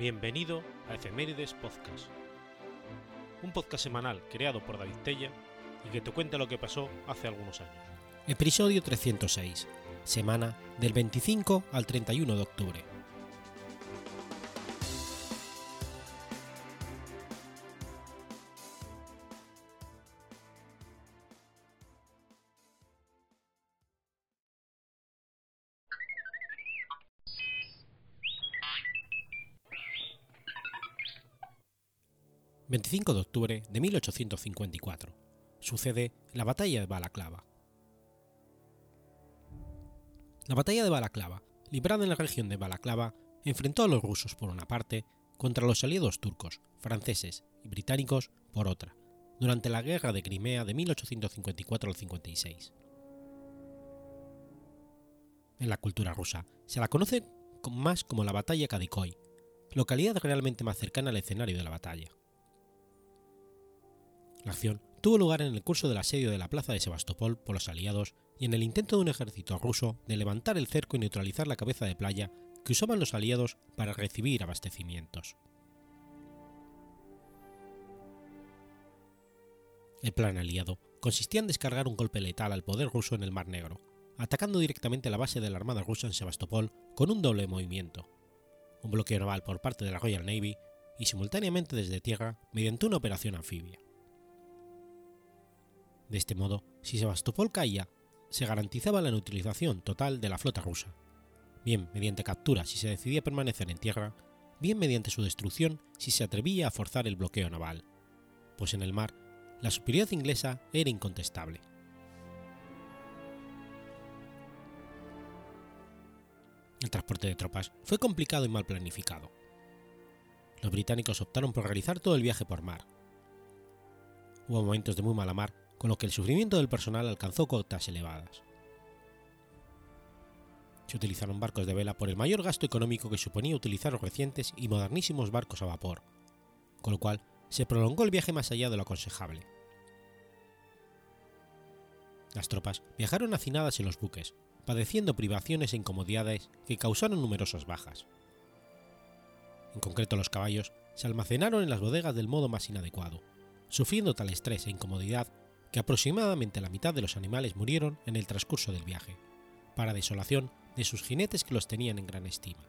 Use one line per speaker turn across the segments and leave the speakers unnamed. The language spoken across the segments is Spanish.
Bienvenido a Efemérides Podcast, un podcast semanal creado por David Tella y que te cuenta lo que pasó hace algunos años.
Episodio 306, semana del 25 al 31 de octubre. 25 de octubre de 1854. Sucede la batalla de Balaclava. La batalla de Balaclava, librada en la región de Balaclava, enfrentó a los rusos por una parte contra los aliados turcos, franceses y británicos por otra, durante la Guerra de Crimea de 1854 al 56. En la cultura rusa se la conoce más como la batalla Kadikoy, localidad realmente más cercana al escenario de la batalla. La acción tuvo lugar en el curso del asedio de la plaza de Sebastopol por los aliados y en el intento de un ejército ruso de levantar el cerco y neutralizar la cabeza de playa que usaban los aliados para recibir abastecimientos. El plan aliado consistía en descargar un golpe letal al poder ruso en el Mar Negro, atacando directamente la base de la Armada rusa en Sebastopol con un doble movimiento, un bloqueo naval por parte de la Royal Navy y simultáneamente desde tierra mediante una operación anfibia. De este modo, si Sebastopol caía, se garantizaba la neutralización total de la flota rusa, bien mediante captura si se decidía permanecer en tierra, bien mediante su destrucción si se atrevía a forzar el bloqueo naval, pues en el mar la superioridad inglesa era incontestable. El transporte de tropas fue complicado y mal planificado. Los británicos optaron por realizar todo el viaje por mar. Hubo momentos de muy mala mar con lo que el sufrimiento del personal alcanzó cotas elevadas. Se utilizaron barcos de vela por el mayor gasto económico que suponía utilizar los recientes y modernísimos barcos a vapor, con lo cual se prolongó el viaje más allá de lo aconsejable. Las tropas viajaron hacinadas en los buques, padeciendo privaciones e incomodidades que causaron numerosas bajas. En concreto los caballos se almacenaron en las bodegas del modo más inadecuado, sufriendo tal estrés e incomodidad que aproximadamente la mitad de los animales murieron en el transcurso del viaje, para desolación de sus jinetes que los tenían en gran estima.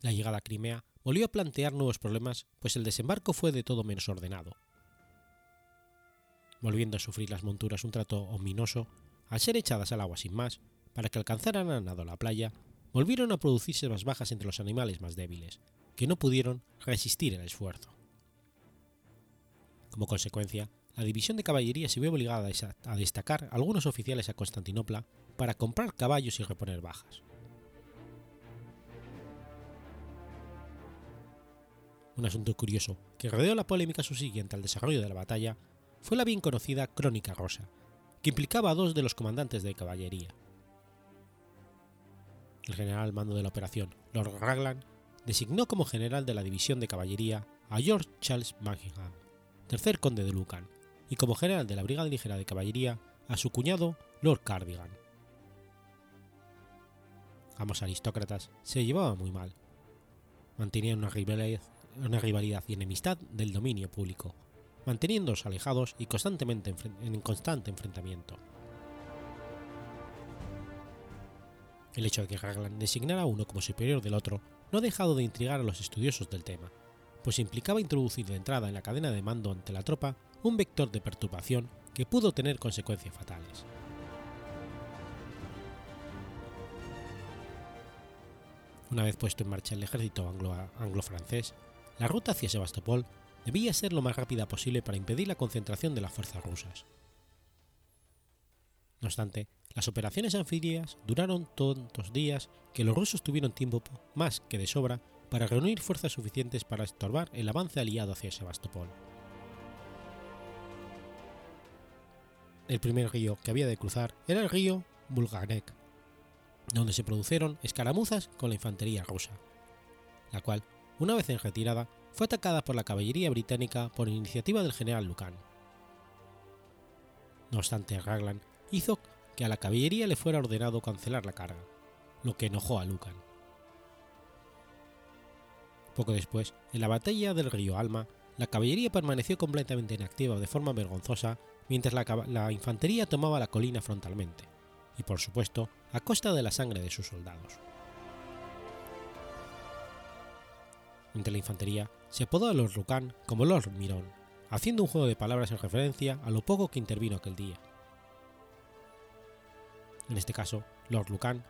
La llegada a Crimea volvió a plantear nuevos problemas, pues el desembarco fue de todo menos ordenado. Volviendo a sufrir las monturas un trato ominoso, al ser echadas al agua sin más, para que alcanzaran a nado la playa, volvieron a producirse más bajas entre los animales más débiles, que no pudieron resistir el esfuerzo. Como consecuencia, la división de caballería se vio obligada a destacar algunos oficiales a Constantinopla para comprar caballos y reponer bajas. Un asunto curioso que rodeó la polémica subsiguiente al desarrollo de la batalla fue la bien conocida Crónica Rosa, que implicaba a dos de los comandantes de caballería. El general al mando de la operación, Lord Raglan, designó como general de la división de caballería a George Charles Buckingham, tercer conde de Lucan, y como general de la brigada ligera de caballería a su cuñado Lord Cardigan. Ambos aristócratas se llevaban muy mal. Mantenían una rivalidad, una rivalidad y enemistad del dominio público, manteniéndose alejados y constantemente en constante enfrentamiento. El hecho de que Raglan designara a uno como superior del otro no ha dejado de intrigar a los estudiosos del tema, pues implicaba introducir de entrada en la cadena de mando ante la tropa un vector de perturbación que pudo tener consecuencias fatales. Una vez puesto en marcha el ejército anglo-francés, la ruta hacia Sebastopol debía ser lo más rápida posible para impedir la concentración de las fuerzas rusas. No obstante, las operaciones anfibias duraron tantos días que los rusos tuvieron tiempo más que de sobra para reunir fuerzas suficientes para estorbar el avance aliado hacia Sebastopol. El primer río que había de cruzar era el río Bulgarek, donde se produjeron escaramuzas con la infantería rusa, la cual, una vez en retirada, fue atacada por la caballería británica por iniciativa del general Lucan. No obstante, Raglan hizo que a la caballería le fuera ordenado cancelar la carga, lo que enojó a Lucan. Poco después, en la batalla del río Alma, la caballería permaneció completamente inactiva de forma vergonzosa mientras la, infantería tomaba la colina frontalmente, y por supuesto a costa de la sangre de sus soldados. Entre la infantería se apodó a Lord Lucan como Lord Mirón, haciendo un juego de palabras en referencia a lo poco que intervino aquel día. En este caso, Lord Lucan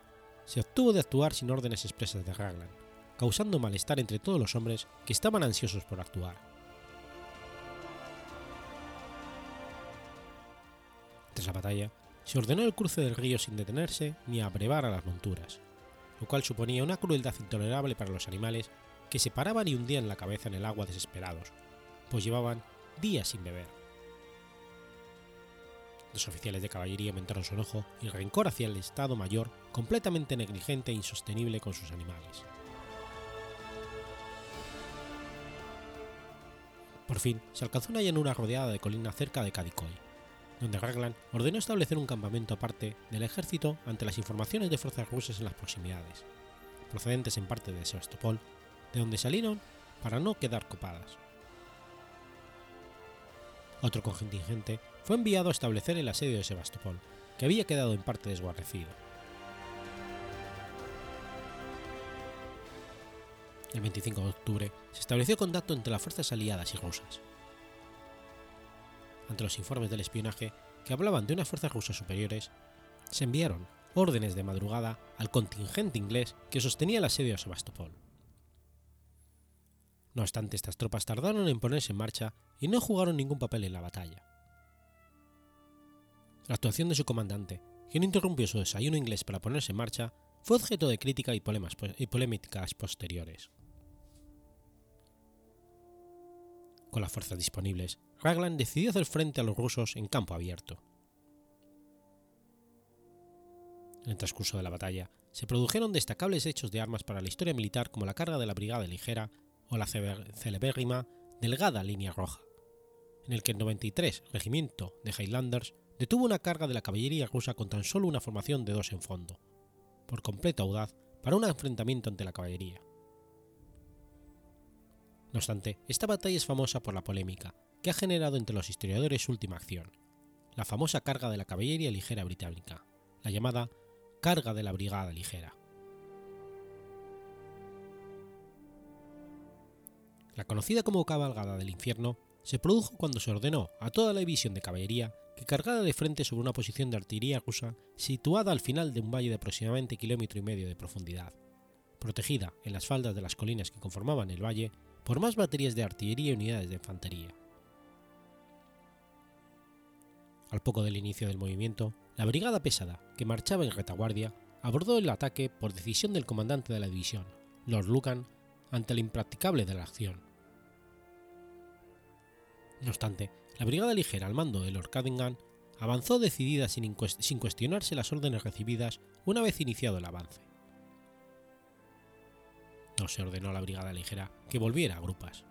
se obtuvo de actuar sin órdenes expresas de Raglan, causando malestar entre todos los hombres que estaban ansiosos por actuar. Tras la batalla, se ordenó el cruce del río sin detenerse ni abrevar a las monturas, lo cual suponía una crueldad intolerable para los animales que se paraban y hundían la cabeza en el agua desesperados, pues llevaban días sin beber. Los oficiales de caballería aumentaron su enojo y rencor hacia el Estado Mayor completamente negligente e insostenible con sus animales. Por fin se alcanzó una llanura rodeada de colinas cerca de Kadikoy, donde Raglan ordenó establecer un campamento aparte del ejército ante las informaciones de fuerzas rusas en las proximidades, procedentes en parte de Sebastopol, de donde salieron para no quedar copadas. Otro contingente fue enviado a establecer el asedio de Sebastopol, que había quedado en parte desguarnecido. El 25 de octubre se estableció contacto entre las fuerzas aliadas y rusas. Ante los informes del espionaje que hablaban de unas fuerzas rusas superiores, se enviaron órdenes de madrugada al contingente inglés que sostenía el asedio a Sebastopol. No obstante, estas tropas tardaron en ponerse en marcha y no jugaron ningún papel en la batalla. La actuación de su comandante, quien interrumpió su desayuno inglés para ponerse en marcha, fue objeto de crítica y, polémicas posteriores. Con las fuerzas disponibles, Raglan decidió hacer frente a los rusos en campo abierto. En el transcurso de la batalla, se produjeron destacables hechos de armas para la historia militar como la carga de la Brigada Ligera o la celebérrima Delgada Línea Roja, en el que el 93 Regimiento de Highlanders detuvo una carga de la caballería rusa con tan solo una formación de dos en fondo, por completo audaz para un enfrentamiento ante la caballería. No obstante, esta batalla es famosa por la polémica que ha generado entre los historiadores su última acción, la famosa carga de la caballería ligera británica, la llamada carga de la Brigada Ligera. La conocida como cabalgada del infierno se produjo cuando se ordenó a toda la división de caballería que cargara de frente sobre una posición de artillería rusa situada al final de un valle de aproximadamente kilómetro y medio de profundidad, protegida en las faldas de las colinas que conformaban el valle por más baterías de artillería y unidades de infantería. Al poco del inicio del movimiento, la brigada pesada, que marchaba en retaguardia, abordó el ataque por decisión del comandante de la división, Lord Lucan, ante lo impracticable de la acción. No obstante, la brigada ligera al mando de Lord Cadogan avanzó decidida sin, sin cuestionarse las órdenes recibidas una vez iniciado el avance no se ordenó a la brigada ligera que volviera a grupas.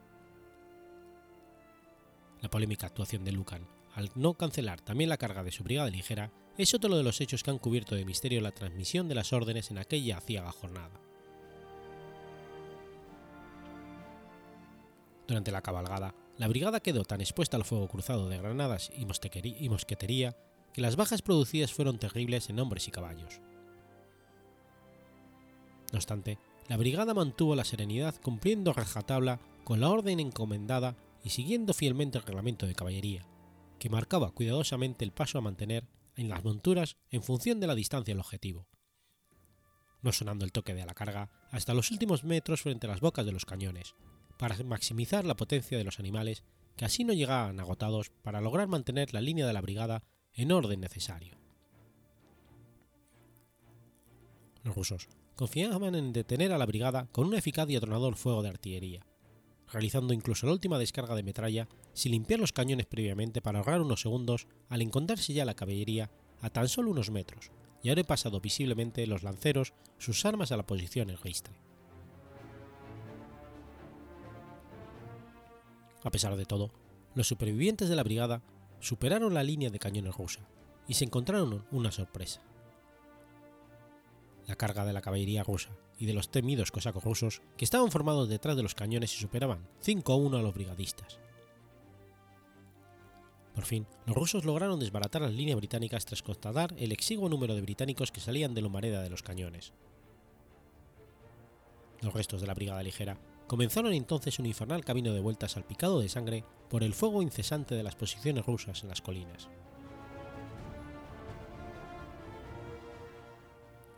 La polémica actuación de Lucan, al no cancelar también la carga de su brigada ligera, es otro de los hechos que han cubierto de misterio la transmisión de las órdenes en aquella aciaga jornada. Durante la cabalgada, la brigada quedó tan expuesta al fuego cruzado de granadas y mosquetería que las bajas producidas fueron terribles en hombres y caballos. No obstante, la brigada mantuvo la serenidad cumpliendo rajatabla con la orden encomendada y siguiendo fielmente el reglamento de caballería, que marcaba cuidadosamente el paso a mantener en las monturas en función de la distancia del objetivo, no sonando el toque de la carga hasta los últimos metros frente a las bocas de los cañones, para maximizar la potencia de los animales que así no llegaban agotados para lograr mantener la línea de la brigada en orden necesario. Los rusos, confiaban en detener a la brigada con un eficaz y atronador fuego de artillería, realizando incluso la última descarga de metralla sin limpiar los cañones previamente para ahorrar unos segundos al encontrarse ya la caballería a tan solo unos metros y haber pasado visiblemente los lanceros sus armas a la posición en ristre. A pesar de todo, los supervivientes de la brigada superaron la línea de cañones rusa y se encontraron una sorpresa La carga de la caballería rusa y de los temidos cosacos rusos, que estaban formados detrás de los cañones y superaban 5 a 1 a los brigadistas. Por fin, los rusos lograron desbaratar las líneas británicas tras constatar el exiguo número de británicos que salían de la humareda de los cañones. Los restos de la brigada ligera comenzaron entonces un infernal camino de vuelta salpicado de sangre por el fuego incesante de las posiciones rusas en las colinas.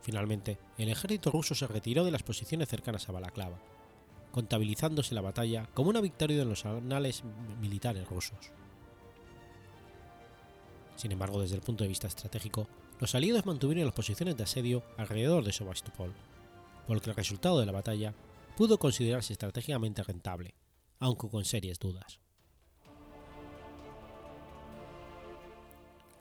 Finalmente, el ejército ruso se retiró de las posiciones cercanas a Balaclava, contabilizándose la batalla como una victoria en los anales militares rusos. Sin embargo, desde el punto de vista estratégico, los aliados mantuvieron las posiciones de asedio alrededor de Sebastopol, por lo que el resultado de la batalla pudo considerarse estratégicamente rentable, aunque con serias dudas.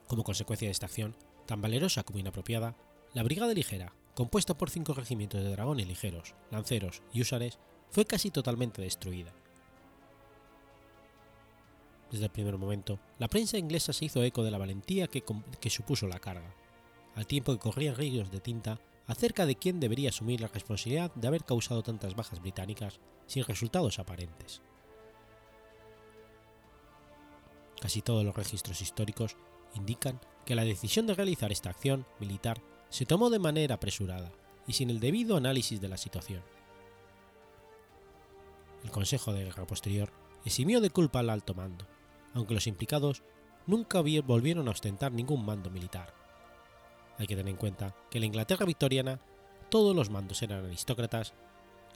Como consecuencia de esta acción, tan valerosa como inapropiada, la Brigada Ligera, compuesta por cinco regimientos de dragones ligeros, lanceros y húsares, fue casi totalmente destruida. Desde el primer momento, la prensa inglesa se hizo eco de la valentía que, que supuso la carga, al tiempo que corrían ríos de tinta acerca de quién debería asumir la responsabilidad de haber causado tantas bajas británicas sin resultados aparentes. Casi todos los registros históricos indican que la decisión de realizar esta acción militar se tomó de manera apresurada y sin el debido análisis de la situación. El Consejo de Guerra posterior eximió de culpa al alto mando, aunque los implicados nunca volvieron a ostentar ningún mando militar. Hay que tener en cuenta que en la Inglaterra victoriana todos los mandos eran aristócratas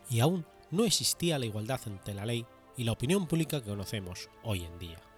y aún no existía la igualdad ante la ley y la opinión pública que conocemos hoy en día.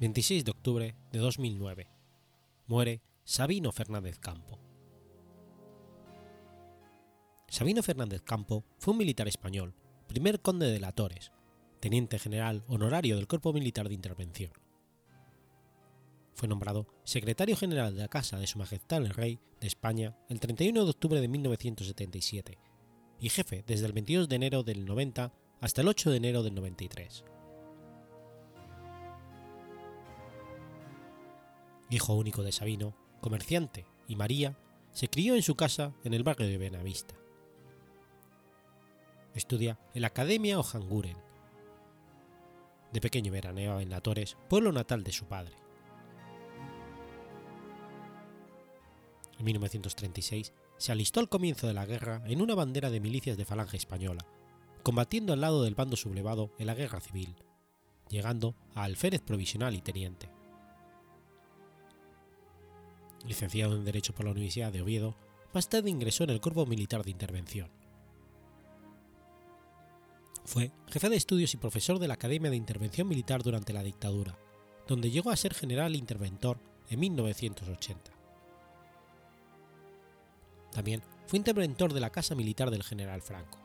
26 de octubre de 2009. Muere Sabino Fernández Campo. Sabino Fernández Campo fue un militar español, primer conde de la Torres, teniente general honorario del Cuerpo Militar de Intervención. Fue nombrado secretario general de la Casa de Su Majestad el Rey de España el 31 de octubre de 1977 y jefe desde el 22 de enero del 90 hasta el 8 de enero del 93. Hijo único de Sabino, comerciante, y María, se crió en su casa en el barrio de Benavista. Estudia en la Academia Ojanguren. De pequeño veraneaba en La Torres, pueblo natal de su padre. En 1936 se alistó al comienzo de la guerra en una bandera de milicias de Falange Española, combatiendo al lado del bando sublevado en la guerra civil, llegando a alférez provisional y teniente licenciado en Derecho por la Universidad de Oviedo, más tarde ingresó en el Cuerpo Militar de Intervención. Fue jefe de estudios y profesor de la Academia de Intervención Militar durante la dictadura, donde llegó a ser general interventor en 1980. También fue interventor de la Casa Militar del general Franco.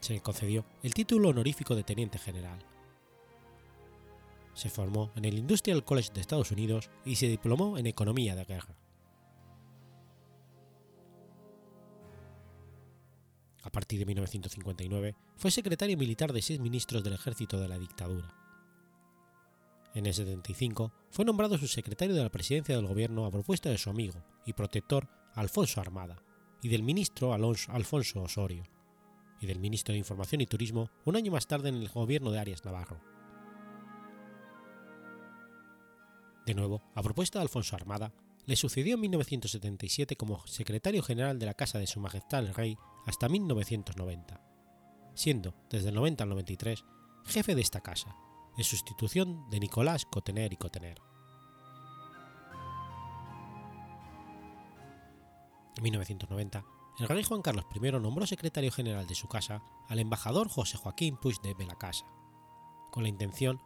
Se le concedió el título honorífico de teniente general. Se formó en el Industrial College de Estados Unidos y se diplomó en Economía de Guerra. A partir de 1959 fue secretario militar de seis ministros del ejército de la dictadura. En el 75 fue nombrado subsecretario de la presidencia del gobierno a propuesta de su amigo y protector Alfonso Armada y del ministro Alfonso Osorio, y del ministro de Información y Turismo un año más tarde en el gobierno de Arias Navarro. De nuevo, a propuesta de Alfonso Armada, le sucedió en 1977 como secretario general de la Casa de Su Majestad el Rey hasta 1990, siendo desde el 90 al 93 jefe de esta casa, en sustitución de Nicolás Cotener y Cotener. En 1990, el rey Juan Carlos I nombró secretario general de su casa al embajador José Joaquín Puig de Belacasa, con la intención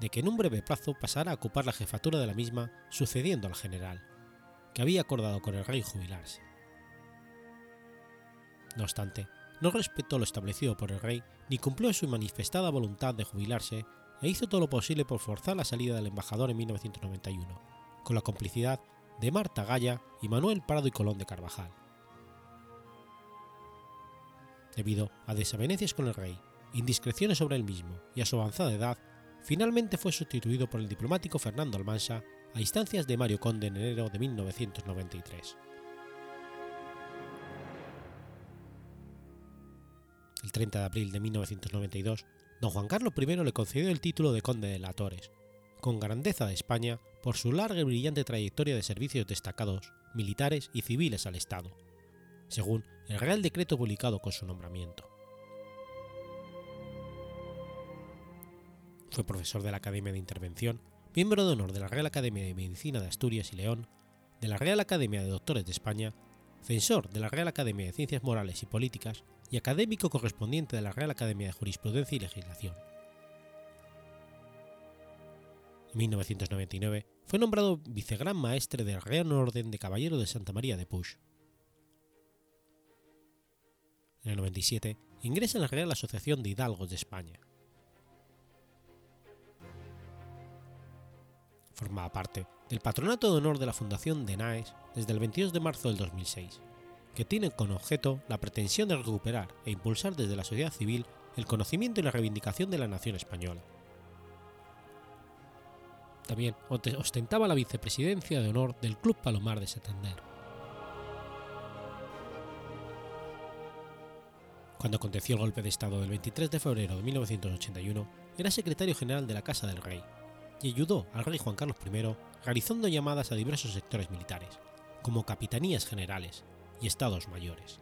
de que en un breve plazo pasara a ocupar la jefatura de la misma sucediendo al general, que había acordado con el rey jubilarse. No obstante, no respetó lo establecido por el rey ni cumplió su manifestada voluntad de jubilarse e hizo todo lo posible por forzar la salida del embajador en 1991, con la complicidad de Marta Gaya y Manuel Prado y Colón de Carvajal. Debido a desavenencias con el rey, indiscreciones sobre el mismo y a su avanzada edad, finalmente fue sustituido por el diplomático Fernando Almansa a instancias de Mario Conde en enero de 1993. El 30 de abril de 1992, don Juan Carlos I le concedió el título de Conde de la Torres, con grandeza de España por su larga y brillante trayectoria de servicios destacados, militares y civiles al Estado, según el Real Decreto publicado con su nombramiento. Fue profesor de la Academia de Intervención, miembro de honor de la Real Academia de Medicina de Asturias y León, de la Real Academia de Doctores de España, censor de la Real Academia de Ciencias Morales y Políticas y académico correspondiente de la Real Academia de Jurisprudencia y Legislación. En 1999 fue nombrado vicegran maestre del Real Orden de Caballero de Santa María de Puig. En el 97 ingresa en la Real Asociación de Hidalgos de España. Formaba parte del Patronato de Honor de la Fundación de NAES desde el 22 de marzo del 2006 que tienen con objeto la pretensión de recuperar e impulsar desde la sociedad civil el conocimiento y la reivindicación de la nación española. También ostentaba la vicepresidencia de honor del Club Palomar de Santander. Cuando aconteció el golpe de Estado del 23 de febrero de 1981, era secretario general de la Casa del Rey y ayudó al rey Juan Carlos I realizando llamadas a diversos sectores militares, como capitanías generales, y estados mayores.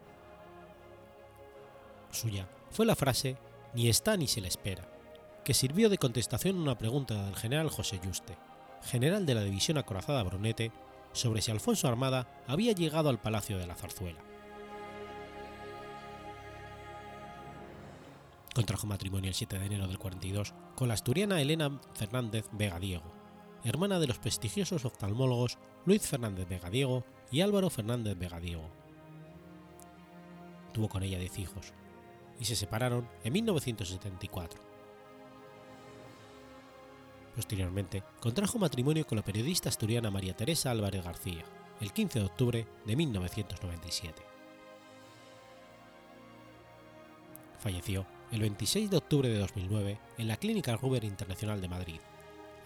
Suya fue la frase ni está ni se le espera, que sirvió de contestación a una pregunta del general José Yuste, general de la división acorazada Brunete, sobre si Alfonso Armada había llegado al Palacio de la Zarzuela. Contrajo matrimonio el 7 de enero del 42 con la asturiana Elena Fernández Vega Diego, hermana de los prestigiosos oftalmólogos Luis Fernández Vega Diego y Álvaro Fernández Vega Diego tuvo con ella 10 hijos, y se separaron en 1974. Posteriormente, contrajo matrimonio con la periodista asturiana María Teresa Álvarez García, el 15 de octubre de 1997. Falleció el 26 de octubre de 2009 en la Clínica Ruber Internacional de Madrid,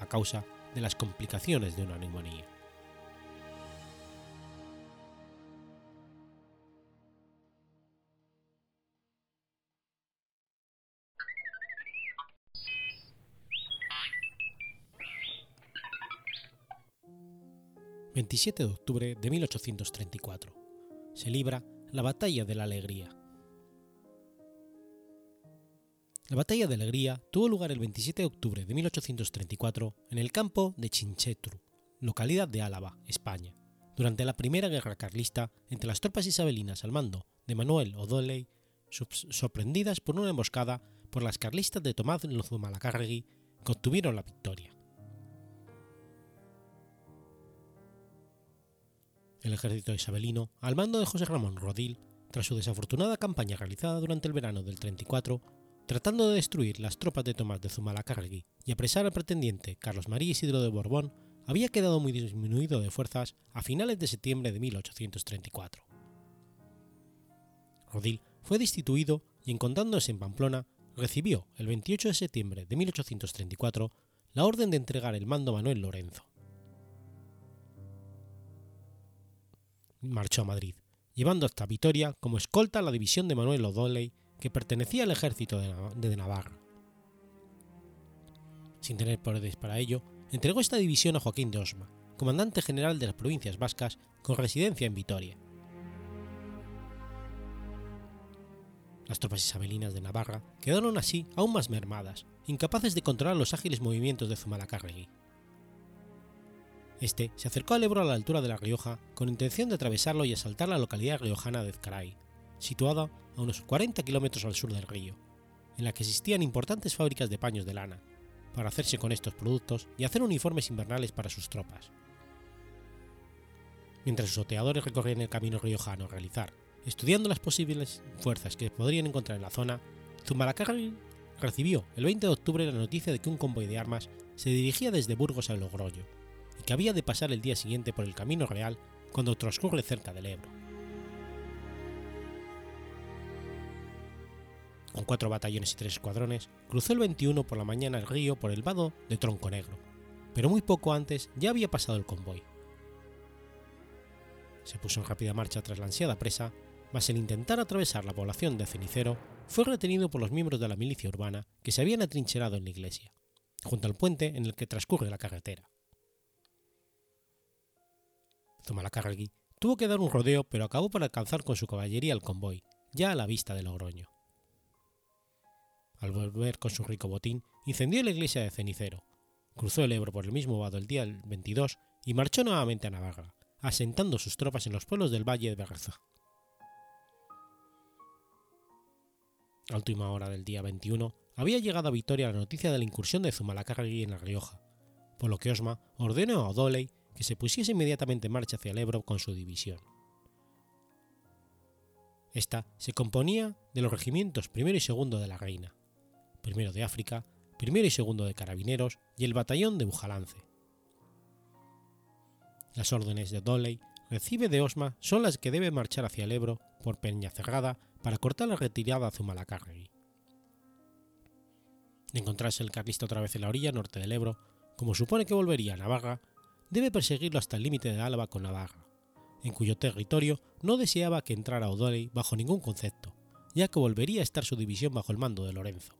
a causa de las complicaciones de una neumonía. 27 de octubre de 1834. Se libra la Batalla de la Alegría. La Batalla de Alegría tuvo lugar el 27 de octubre de 1834 en el campo de Chinchetru, localidad de Álava, España, durante la Primera Guerra Carlista entre las tropas isabelinas al mando de Manuel O'Donnell, sorprendidas por una emboscada por las carlistas de Tomás Zumalacárregui, que obtuvieron la victoria. El ejército isabelino, al mando de José Ramón Rodil, tras su desafortunada campaña realizada durante el verano del 34, tratando de destruir las tropas de Tomás de Zumalacárregui y apresar al pretendiente Carlos María Isidro de Borbón, había quedado muy disminuido de fuerzas a finales de septiembre de 1834. Rodil fue destituido y encontrándose en Pamplona, recibió el 28 de septiembre de 1834 la orden de entregar el mando a Manuel Lorenzo. Marchó a Madrid, llevando hasta Vitoria como escolta a la división de Manuel O'Donnell que pertenecía al ejército de Navarra. Sin tener poderes para ello, entregó esta división a Joaquín de Osma, comandante general de las provincias vascas con residencia en Vitoria. Las tropas isabelinas de Navarra quedaron así aún más mermadas, incapaces de controlar los ágiles movimientos de Zumalacárregui. Este se acercó al Ebro a la altura de La Rioja con intención de atravesarlo y asaltar la localidad riojana de Ezcaray, situada a unos 40 kilómetros al sur del río, en la que existían importantes fábricas de paños de lana, para hacerse con estos productos y hacer uniformes invernales para sus tropas. Mientras sus oteadores recorrían el camino riojano a realizar Estudiando las posibles fuerzas que podrían encontrar en la zona, Zumalacárregui recibió el 20 de octubre la noticia de que un convoy de armas se dirigía desde Burgos a Logroño y que había de pasar el día siguiente por el Camino Real cuando transcurre cerca del Ebro. Con cuatro batallones y tres escuadrones, cruzó el 21 por la mañana el río por el vado de Tronco Negro, pero muy poco antes ya había pasado el convoy. Se puso en rápida marcha tras la ansiada presa mas el intentar atravesar la población de Cenicero fue retenido por los miembros de la milicia urbana que se habían atrincherado en la iglesia, junto al puente en el que transcurre la carretera. Zumalacárregui tuvo que dar un rodeo pero acabó por alcanzar con su caballería el convoy, ya a la vista de Logroño. Al volver con su rico botín, incendió la iglesia de Cenicero, cruzó el Ebro por el mismo vado el día 22 y marchó nuevamente a Navarra, asentando sus tropas en los pueblos del valle de Berreza. A última hora del día 21 había llegado a Vitoria la noticia de la incursión de Zumalacárregui en La Rioja, por lo que Osma ordenó a O'Donnell que se pusiese inmediatamente en marcha hacia el Ebro con su división. Esta se componía de los regimientos primero y segundo de la Reina, primero de África, primero y segundo de Carabineros y el batallón de Bujalance. Las órdenes de O'Donnell recibe de Osma son las que debe marchar hacia el Ebro por Peña Cerrada para cortar la retirada a Zumalacárregui. De encontrarse el carlista otra vez en la orilla norte del Ebro, como supone que volvería a Navarra, debe perseguirlo hasta el límite de Álava con Navarra, en cuyo territorio no deseaba que entrara O'Donnell bajo ningún concepto, ya que volvería a estar su división bajo el mando de Lorenzo.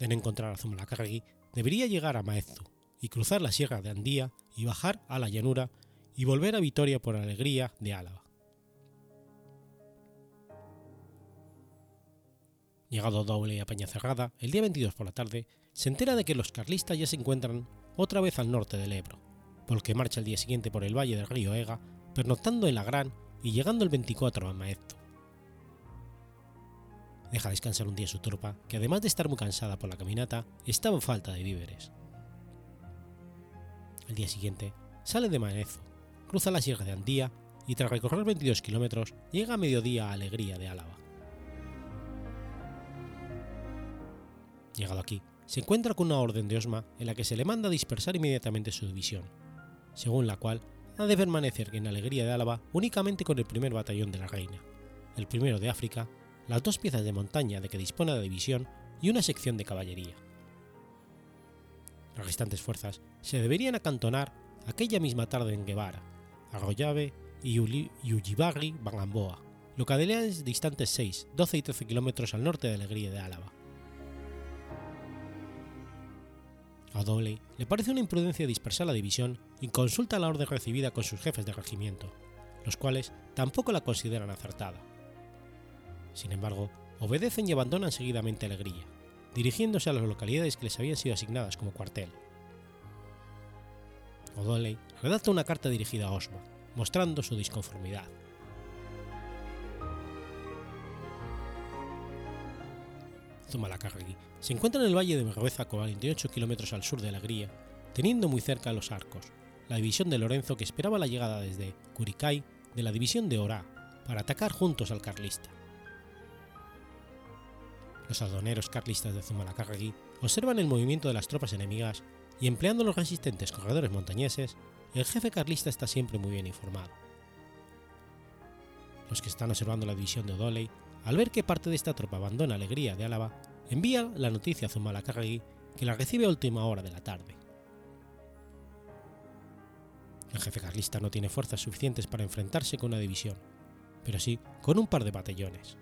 De no encontrar a Zumalacárregui, debería llegar a Maeztu y cruzar la sierra de Andía y bajar a la llanura y volver a Vitoria por Alegría de Álava. Llegado doble a Peñacerrada, el día 22 por la tarde, se entera de que los carlistas ya se encuentran otra vez al norte del Ebro, por lo que marcha el día siguiente por el valle del río Ega, pernoctando en la Gran y llegando el 24 a Maesto. Deja descansar un día su tropa, que además de estar muy cansada por la caminata, estaba en falta de víveres. Al día siguiente, sale de Maezo, cruza la sierra de Andía y tras recorrer 22 kilómetros llega a mediodía a Alegría de Álava. Llegado aquí, se encuentra con una orden de Osma en la que se le manda dispersar inmediatamente su división, según la cual ha de permanecer en Alegría de Álava únicamente con el primer batallón de la Reina, el primero de África, las dos piezas de montaña de que dispone la división y una sección de caballería. Las restantes fuerzas se deberían acantonar aquella misma tarde en Guevara, Arroyave y Ujibarri, Bangamboa, localidades distantes 6, 12 y 13 kilómetros al norte de Alegría de Álava. A Dowley le parece una imprudencia dispersar la división y consulta la orden recibida con sus jefes de regimiento, los cuales tampoco la consideran acertada. Sin embargo, obedecen y abandonan seguidamente Alegría, dirigiéndose a las localidades que les habían sido asignadas como cuartel. O'Donnell redacta una carta dirigida a Osma, mostrando su disconformidad. Zumalacárregui se encuentra en el valle de Berrueza, 48 kilómetros al sur de Alegría, teniendo muy cerca los arcos, la división de Lorenzo que esperaba la llegada desde Curicay de la división de Orá para atacar juntos al carlista. Los aduaneros carlistas de Zumalacárregui observan el movimiento de las tropas enemigas y empleando los resistentes corredores montañeses, el jefe carlista está siempre muy bien informado. Los que están observando la división de O'Donnell, al ver que parte de esta tropa abandona Alegría de Álava, envían la noticia a Zumalacárregui que la recibe a última hora de la tarde. El jefe carlista no tiene fuerzas suficientes para enfrentarse con una división, pero sí con un par de batallones.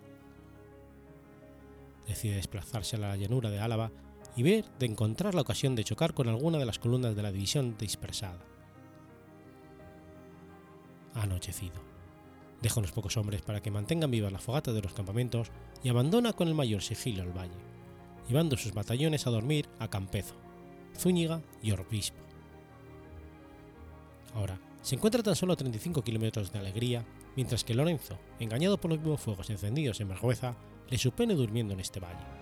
Decide desplazarse a la llanura de Álava y ver de encontrar la ocasión de chocar con alguna de las columnas de la división dispersada. Anochecido. Deja unos pocos hombres para que mantengan vivas las fogatas de los campamentos y abandona con el mayor sigilo el valle, llevando sus batallones a dormir a Campezo, Zúñiga y Orbispo. Ahora, se encuentra tan solo a 35 kilómetros de Alegría, mientras que Lorenzo, engañado por los vivos fuegos encendidos en Margüeza, le supone durmiendo en este valle.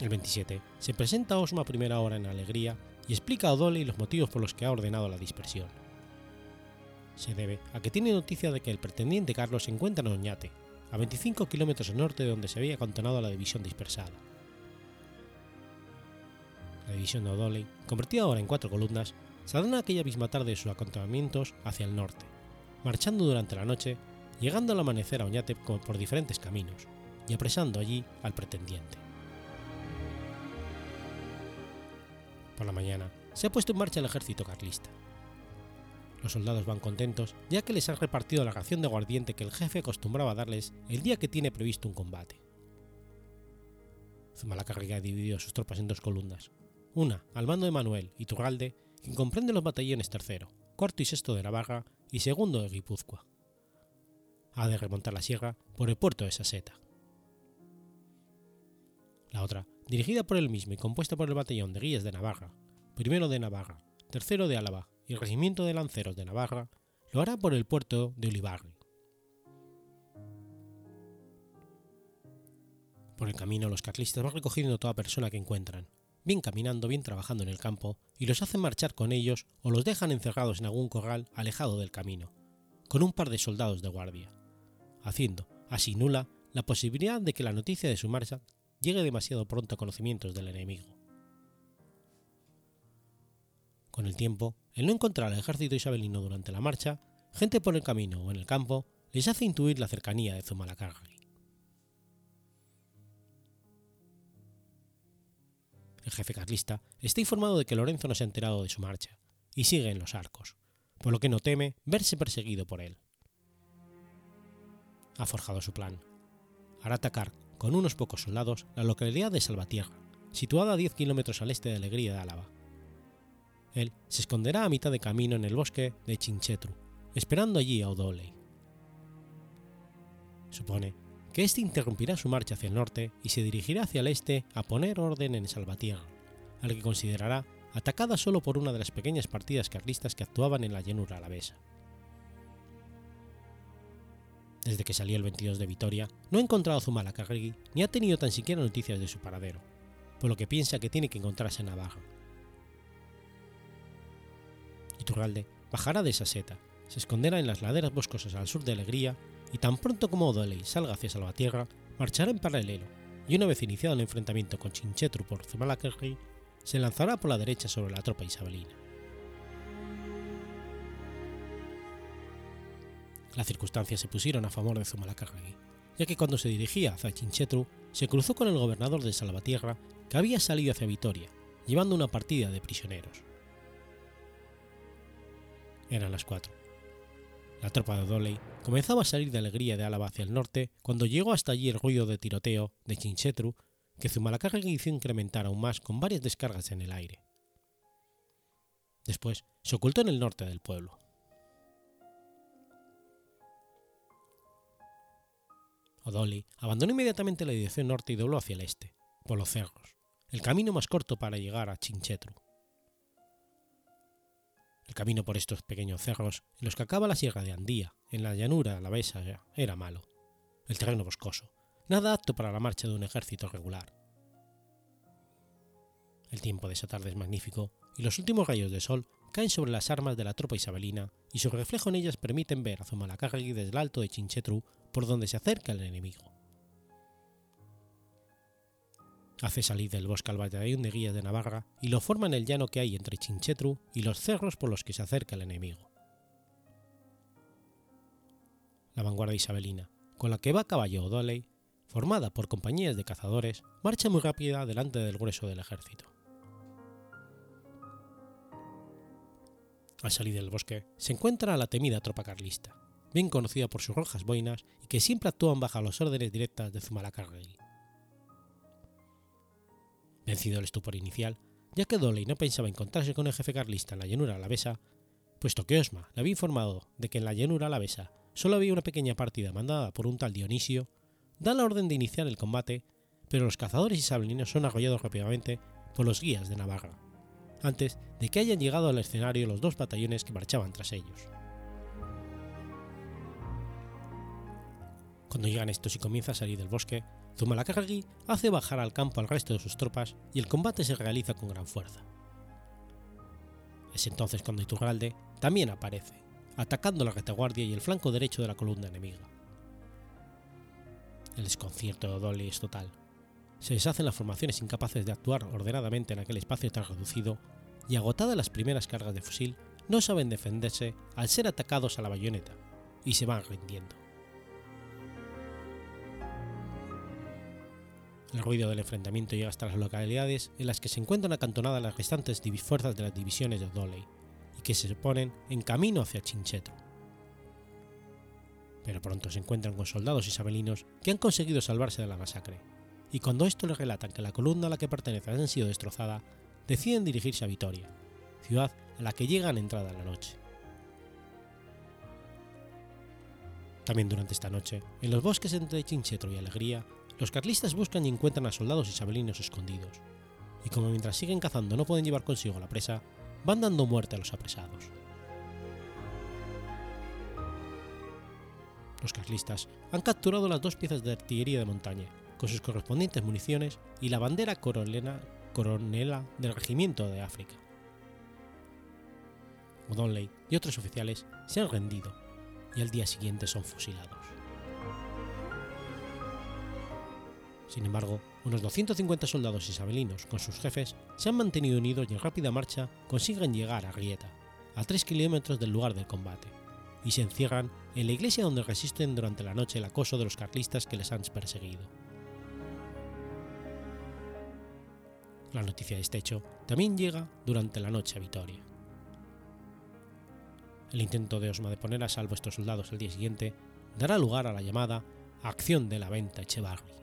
El 27 se presenta Osma a primera hora en Alegría y explica a O'Donnell los motivos por los que ha ordenado la dispersión. Se debe a que tiene noticia de que el pretendiente Carlos se encuentra en Oñate, a 25 kilómetros al norte de donde se había contonado la división dispersada. La división de O'Donnell, convertida ahora en cuatro columnas, saldrá aquella misma tarde de sus acantonamientos hacia el norte, marchando durante la noche, llegando al amanecer a Oñate por diferentes caminos y apresando allí al pretendiente. Por la mañana se ha puesto en marcha el ejército carlista. Los soldados van contentos ya que les han repartido la ración de aguardiente que el jefe acostumbraba darles el día que tiene previsto un combate. Zumalacárregui ha dividido sus tropas en dos columnas, una al mando de Manuel y Turralde, quien comprende los batallones tercero, cuarto y sexto de Navarra y segundo de Guipúzcoa. Ha de remontar la sierra por el puerto de Saseta. La otra, dirigida por él mismo y compuesta por el batallón de guías de Navarra, primero de Navarra, tercero de Álava y el regimiento de lanceros de Navarra, lo hará por el puerto de Ulibarri. Por el camino los carlistas van recogiendo toda persona que encuentran, bien caminando, bien trabajando en el campo, y los hacen marchar con ellos o los dejan encerrados en algún corral alejado del camino, con un par de soldados de guardia, haciendo así nula la posibilidad de que la noticia de su marcha llegue demasiado pronto a conocimientos del enemigo. Con el tiempo, el no encontrar al ejército isabelino durante la marcha, gente por el camino o en el campo les hace intuir la cercanía de Zumalacárregui. El jefe carlista está informado de que Lorenzo no se ha enterado de su marcha y sigue en los arcos, por lo que no teme verse perseguido por él. Ha forjado su plan. Hará atacar con unos pocos soldados la localidad de Salvatierra, situada a 10 kilómetros al este de Alegría de Álava. Él se esconderá a mitad de camino en el bosque de Chinchetru, esperando allí a O'Donnell. Supone que éste interrumpirá su marcha hacia el norte y se dirigirá hacia el este a poner orden en Salvatierra, al que considerará atacada solo por una de las pequeñas partidas carlistas que actuaban en la llanura alavesa. Desde que salió el 22 de Vitoria, no ha encontrado Zumalacárregui ni ha tenido tan siquiera noticias de su paradero, por lo que piensa que tiene que encontrarse en Navarra. Iturralde bajará de esa seta, se esconderá en las laderas boscosas al sur de Alegría y tan pronto como O'Donnell salga hacia Salvatierra, marchará en paralelo y una vez iniciado el enfrentamiento con Chinchetru por Zumalacárregui, se lanzará por la derecha sobre la tropa isabelina. Las circunstancias se pusieron a favor de Zumalacárregui, ya que cuando se dirigía hacia Chinchetru se cruzó con el gobernador de Salvatierra que había salido hacia Vitoria, llevando una partida de prisioneros. Eran las cuatro. La tropa de O'Donnell comenzaba a salir de alegría de Álava hacia el norte cuando llegó hasta allí el ruido de tiroteo de Chinchetru que Zumalacárregui hizo incrementar aún más con varias descargas en el aire. Después se ocultó en el norte del pueblo. O'Donnell abandonó inmediatamente la dirección norte y dobló hacia el este, por los cerros, el camino más corto para llegar a Chinchetru. El camino por estos pequeños cerros, en los que acaba la sierra de Andía, en la llanura alavesa, era malo. El terreno boscoso, nada apto para la marcha de un ejército regular. El tiempo de esa tarde es magnífico y los últimos rayos de sol caen sobre las armas de la tropa isabelina y su reflejo en ellas permiten ver a Zumalacárregui desde el alto de Chinchetru por donde se acerca el enemigo. Hace salir del bosque al batallón de guías de Navarra y lo forma en el llano que hay entre Chinchetru y los cerros por los que se acerca el enemigo. La vanguardia isabelina, con la que va caballo O'Donnell, formada por compañías de cazadores, marcha muy rápida delante del grueso del ejército. Al salir del bosque se encuentra a la temida tropa carlista, bien conocida por sus rojas boinas y que siempre actúan bajo las órdenes directas de Zumalacárregui. Vencido el estupor inicial, ya que Doley no pensaba encontrarse con el jefe carlista en la llanura alavesa, puesto que Osma le había informado de que en la llanura alavesa solo había una pequeña partida mandada por un tal Dionisio, da la orden de iniciar el combate, pero los cazadores isabelinos son arrollados rápidamente por los guías de Navarra, antes de que hayan llegado al escenario los dos batallones que marchaban tras ellos. Cuando llegan estos y comienza a salir del bosque, Zumalacárregui hace bajar al campo al resto de sus tropas y el combate se realiza con gran fuerza. Es entonces cuando Iturralde también aparece, atacando la retaguardia y el flanco derecho de la columna enemiga. El desconcierto de O'Donnell es total. Se deshacen las formaciones incapaces de actuar ordenadamente en aquel espacio tan reducido y agotadas las primeras cargas de fusil, no saben defenderse al ser atacados a la bayoneta y se van rindiendo. El ruido del enfrentamiento llega hasta las localidades en las que se encuentran acantonadas las restantes fuerzas de las divisiones de O'Donnell y que se ponen en camino hacia Chinchetro. Pero pronto se encuentran con soldados isabelinos que han conseguido salvarse de la masacre, y cuando esto les relatan que la columna a la que pertenecen ha sido destrozada, deciden dirigirse a Vitoria, ciudad a la que llegan entrada la noche. También durante esta noche, en los bosques entre Chinchetro y Alegría, los carlistas buscan y encuentran a soldados isabelinos escondidos, y como mientras siguen cazando no pueden llevar consigo la presa, van dando muerte a los apresados. Los carlistas han capturado las dos piezas de artillería de montaña, con sus correspondientes municiones y la bandera coronela, coronela del Regimiento de África. O'Donnell y otros oficiales se han rendido y al día siguiente son fusilados. Sin embargo, unos 250 soldados isabelinos con sus jefes se han mantenido unidos y en rápida marcha consiguen llegar a Rieta, a 3 kilómetros del lugar del combate, y se encierran en la iglesia donde resisten durante la noche el acoso de los carlistas que les han perseguido. La noticia de este hecho también llega durante la noche a Vitoria. El intento de Osma de poner a salvo estos soldados el día siguiente dará lugar a la llamada Acción de la Venta Echevarri.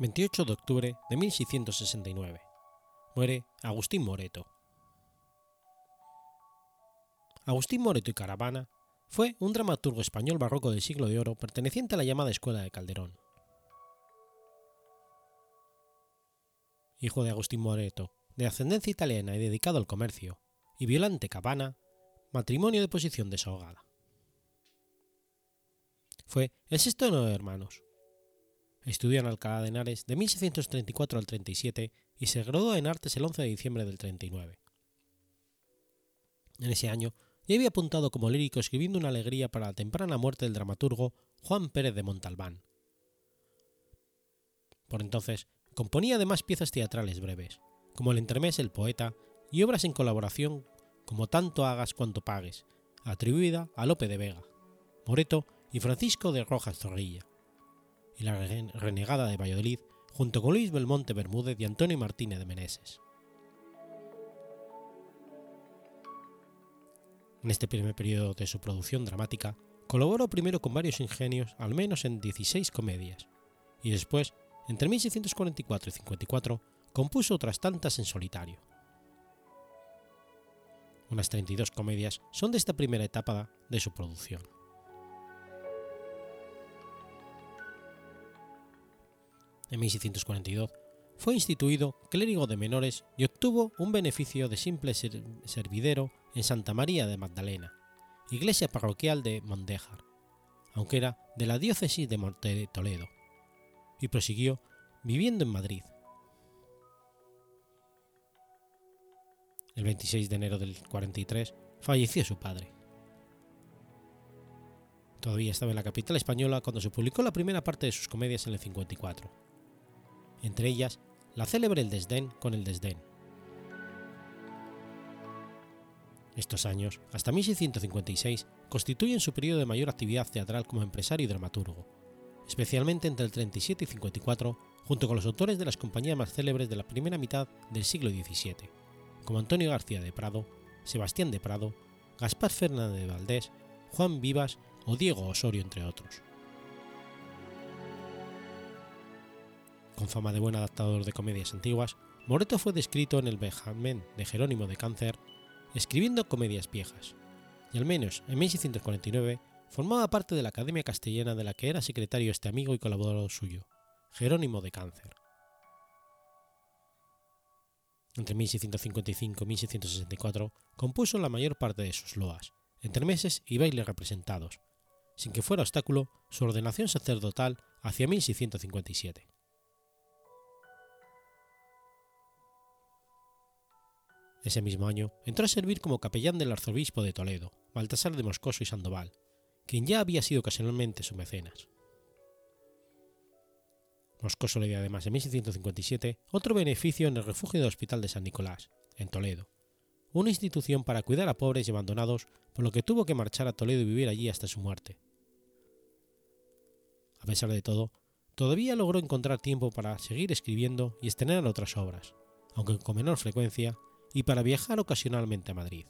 28 de octubre de 1669. Muere Agustín Moreto. Agustín Moreto y Caravana fue un dramaturgo español barroco del siglo de oro perteneciente a la llamada Escuela de Calderón. Hijo de Agustín Moreto, de ascendencia italiana y dedicado al comercio, y Violante Cabana, matrimonio de posición desahogada. Fue el sexto de nueve hermanos. Estudió en Alcalá de Henares de 1634 al 37 y se graduó en artes el 11 de diciembre del 39. En ese año ya había apuntado como lírico escribiendo una alegría para la temprana muerte del dramaturgo Juan Pérez de Montalbán. Por entonces componía además piezas teatrales breves, como el entremés El Poeta y obras en colaboración como Tanto hagas cuanto pagues, atribuida a Lope de Vega, Moreto y Francisco de Rojas Zorrilla, y La Renegada de Valladolid junto con Luis Belmonte Bermúdez y Antonio Martínez de Meneses. En este primer periodo de su producción dramática, colaboró primero con varios ingenios, al menos en 16 comedias, y después, entre 1644 y 54, compuso otras tantas en solitario. Unas 32 comedias son de esta primera etapa de su producción. En 1642 fue instituido clérigo de menores y obtuvo un beneficio de simple servidero en Santa María de Magdalena, iglesia parroquial de Mondéjar, aunque era de la diócesis de Toledo, y prosiguió viviendo en Madrid, El 26 de enero del 43 falleció su padre. Todavía estaba en la capital española cuando se publicó la primera parte de sus comedias en el 54, entre ellas la célebre El desdén con el desdén. Estos años, hasta 1656, constituyen su periodo de mayor actividad teatral como empresario y dramaturgo, especialmente entre el 37 y 54, junto con los autores de las compañías más célebres de la primera mitad del siglo XVII como Antonio García de Prado, Sebastián de Prado, Gaspar Fernández de Valdés, Juan Vivas o Diego Osorio, entre otros. Con fama de buen adaptador de comedias antiguas, Moreto fue descrito en el Benjamín de Jerónimo de Cáncer, escribiendo comedias viejas, y al menos en 1649 formaba parte de la Academia Castellana de la que era secretario este amigo y colaborador suyo, Jerónimo de Cáncer. Entre 1655 y 1664 compuso la mayor parte de sus loas, entremeses y bailes representados, sin que fuera obstáculo su ordenación sacerdotal hacia 1657. Ese mismo año entró a servir como capellán del arzobispo de Toledo, Baltasar de Moscoso y Sandoval, quien ya había sido ocasionalmente su mecenas. Moscoso le dio además en 1657 otro beneficio en el refugio del Hospital de San Nicolás, en Toledo, una institución para cuidar a pobres y abandonados, por lo que tuvo que marchar a Toledo y vivir allí hasta su muerte. A pesar de todo, todavía logró encontrar tiempo para seguir escribiendo y estrenar otras obras, aunque con menor frecuencia, y para viajar ocasionalmente a Madrid.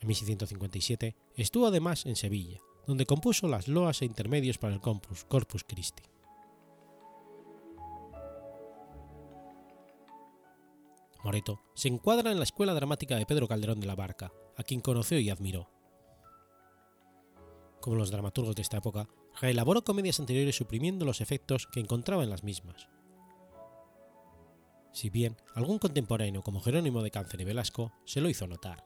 En 1657 estuvo además en Sevilla, donde compuso las loas e intermedios para el Corpus, Corpus Christi. Moreto se encuadra en la escuela dramática de Pedro Calderón de la Barca, a quien conoció y admiró. Como los dramaturgos de esta época, reelaboró comedias anteriores suprimiendo los efectos que encontraba en las mismas. Si bien algún contemporáneo como Jerónimo de Cáncer y Velasco se lo hizo notar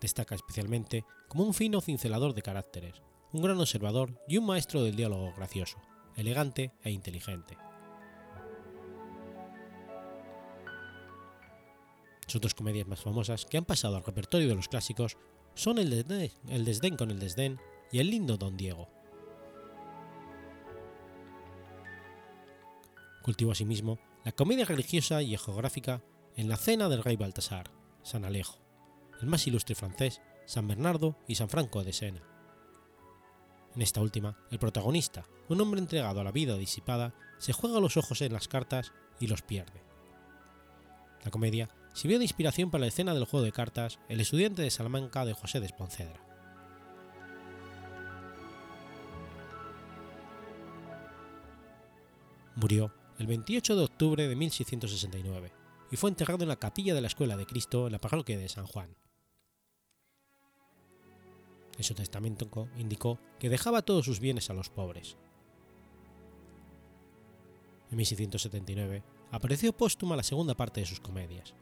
destaca especialmente como un fino cincelador de caracteres, un gran observador y un maestro del diálogo gracioso, elegante e inteligente. Sus dos comedias más famosas que han pasado al repertorio de los clásicos son El desdén, con el desdén y El lindo Don Diego. Cultivó asimismo la comedia religiosa y geográfica en La Cena del Rey Baltasar, San Alejo, el más ilustre francés, San Bernardo y San Franco de Sena. En esta última, el protagonista, un hombre entregado a la vida disipada, se juega los ojos en las cartas y los pierde. La comedia sirvió de inspiración para la escena del juego de cartas El estudiante de Salamanca de José de Esponcedra. Murió el 28 de octubre de 1669 y fue enterrado en la capilla de la Escuela de Cristo en la parroquia de San Juan. En su testamento indicó que dejaba todos sus bienes a los pobres. En 1679 apareció póstuma la segunda parte de sus comedias.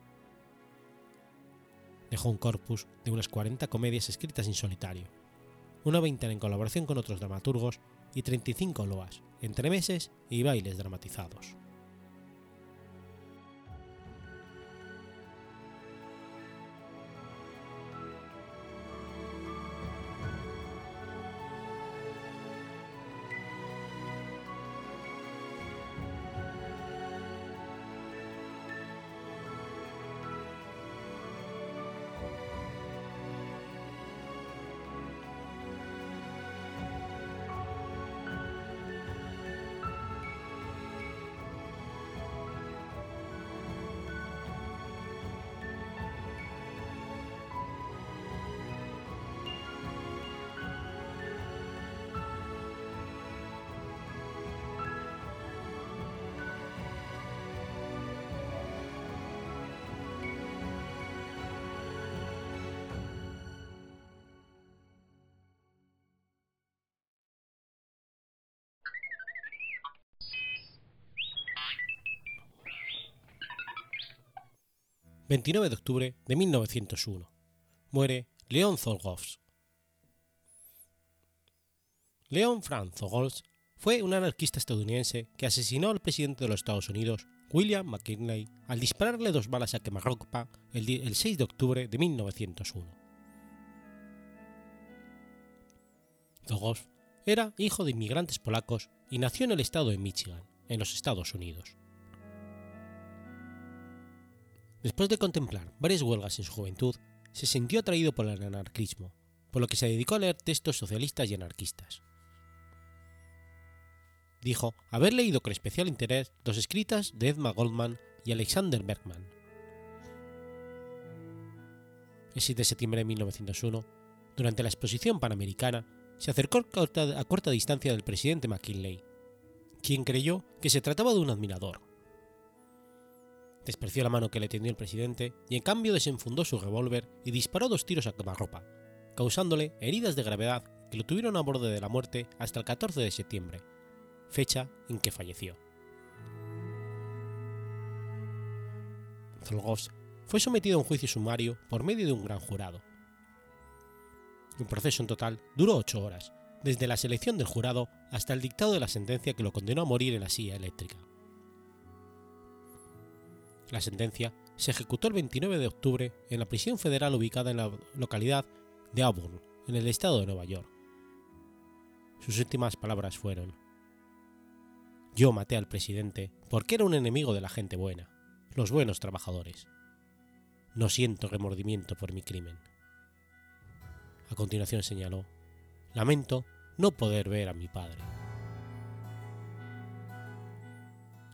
Dejó un corpus de unas 40 comedias escritas en solitario, una veintena en colaboración con otros dramaturgos y 35 loas, entremeses y bailes dramatizados. 29 de octubre de 1901. Muere Leon Czolgosz. Leon Franz Czolgosz fue un anarquista estadounidense que asesinó al presidente de los Estados Unidos, William McKinley, al dispararle dos balas a quemarropa el, el 6 de octubre de 1901. Czolgosz era hijo de inmigrantes polacos y nació en el estado de Michigan, en los Estados Unidos. Después de contemplar varias huelgas en su juventud, se sintió atraído por el anarquismo, por lo que se dedicó a leer textos socialistas y anarquistas. Dijo haber leído con especial interés dos escritas de Edma Goldman y Alexander Bergman. El 7 de septiembre de 1901, durante la exposición panamericana, se acercó a corta distancia del presidente McKinley, quien creyó que se trataba de un admirador Despreció la mano que le tendió el presidente y en cambio desenfundó su revólver y disparó dos tiros a quemarropa, causándole heridas de gravedad que lo tuvieron a borde de la muerte hasta el 14 de septiembre, fecha en que falleció. Zolgos fue sometido a un juicio sumario por medio de un gran jurado. El proceso en total duró ocho horas, desde la selección del jurado hasta el dictado de la sentencia que lo condenó a morir en la silla eléctrica. La sentencia se ejecutó el 29 de octubre en la prisión federal ubicada en la localidad de Auburn, en el estado de Nueva York. Sus últimas palabras fueron, Yo maté al presidente porque era un enemigo de la gente buena, los buenos trabajadores. No siento remordimiento por mi crimen. A continuación señaló, Lamento no poder ver a mi padre.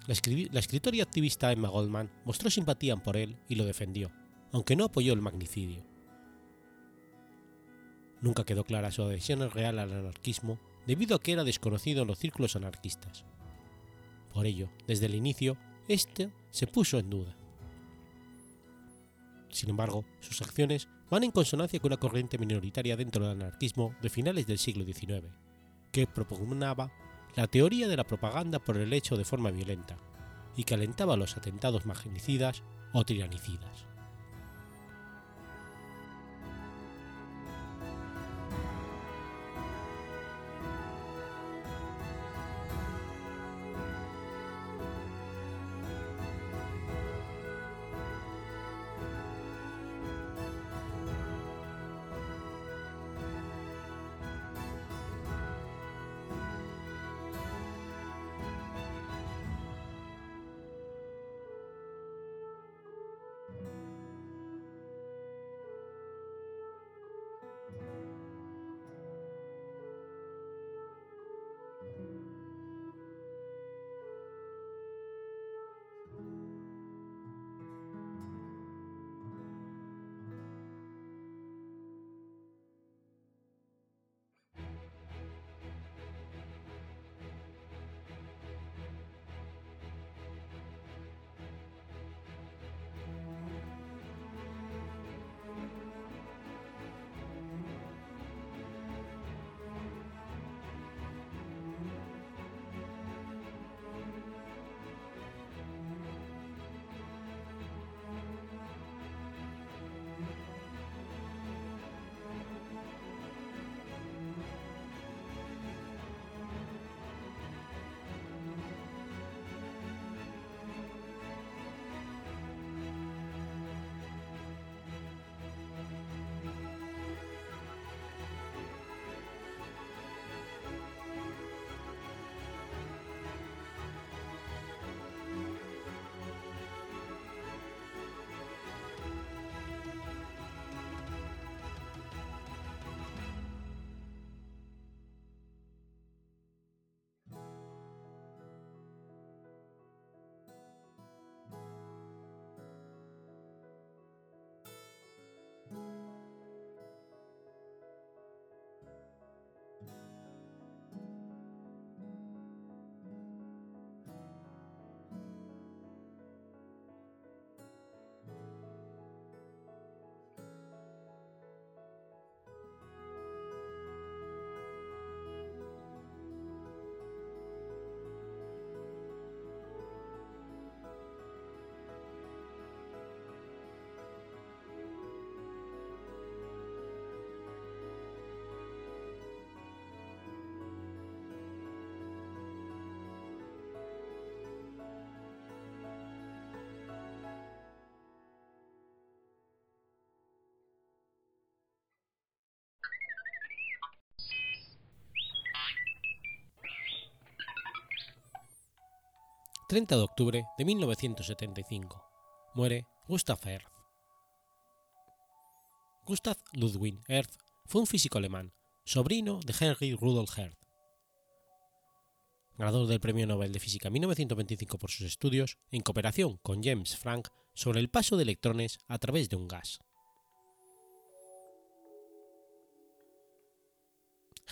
La, escritora y activista Emma Goldman mostró simpatía por él y lo defendió, aunque no apoyó el magnicidio. Nunca quedó clara su adhesión real al anarquismo debido a que era desconocido en los círculos anarquistas. Por ello, desde el inicio, este se puso en duda. Sin embargo, sus acciones van en consonancia con una corriente minoritaria dentro del anarquismo de finales del siglo XIX, que propugnaba la teoría de la propaganda por el hecho de forma violenta y que alentaba los atentados magnicidas o tiranicidas. 30 de octubre de 1975. Muere Gustav Erz. Gustav Ludwig Erz fue un físico alemán, sobrino de Henry Rudolf Hertz. Ganador del Premio Nobel de Física 1925 por sus estudios, en cooperación con James Frank, sobre el paso de electrones a través de un gas.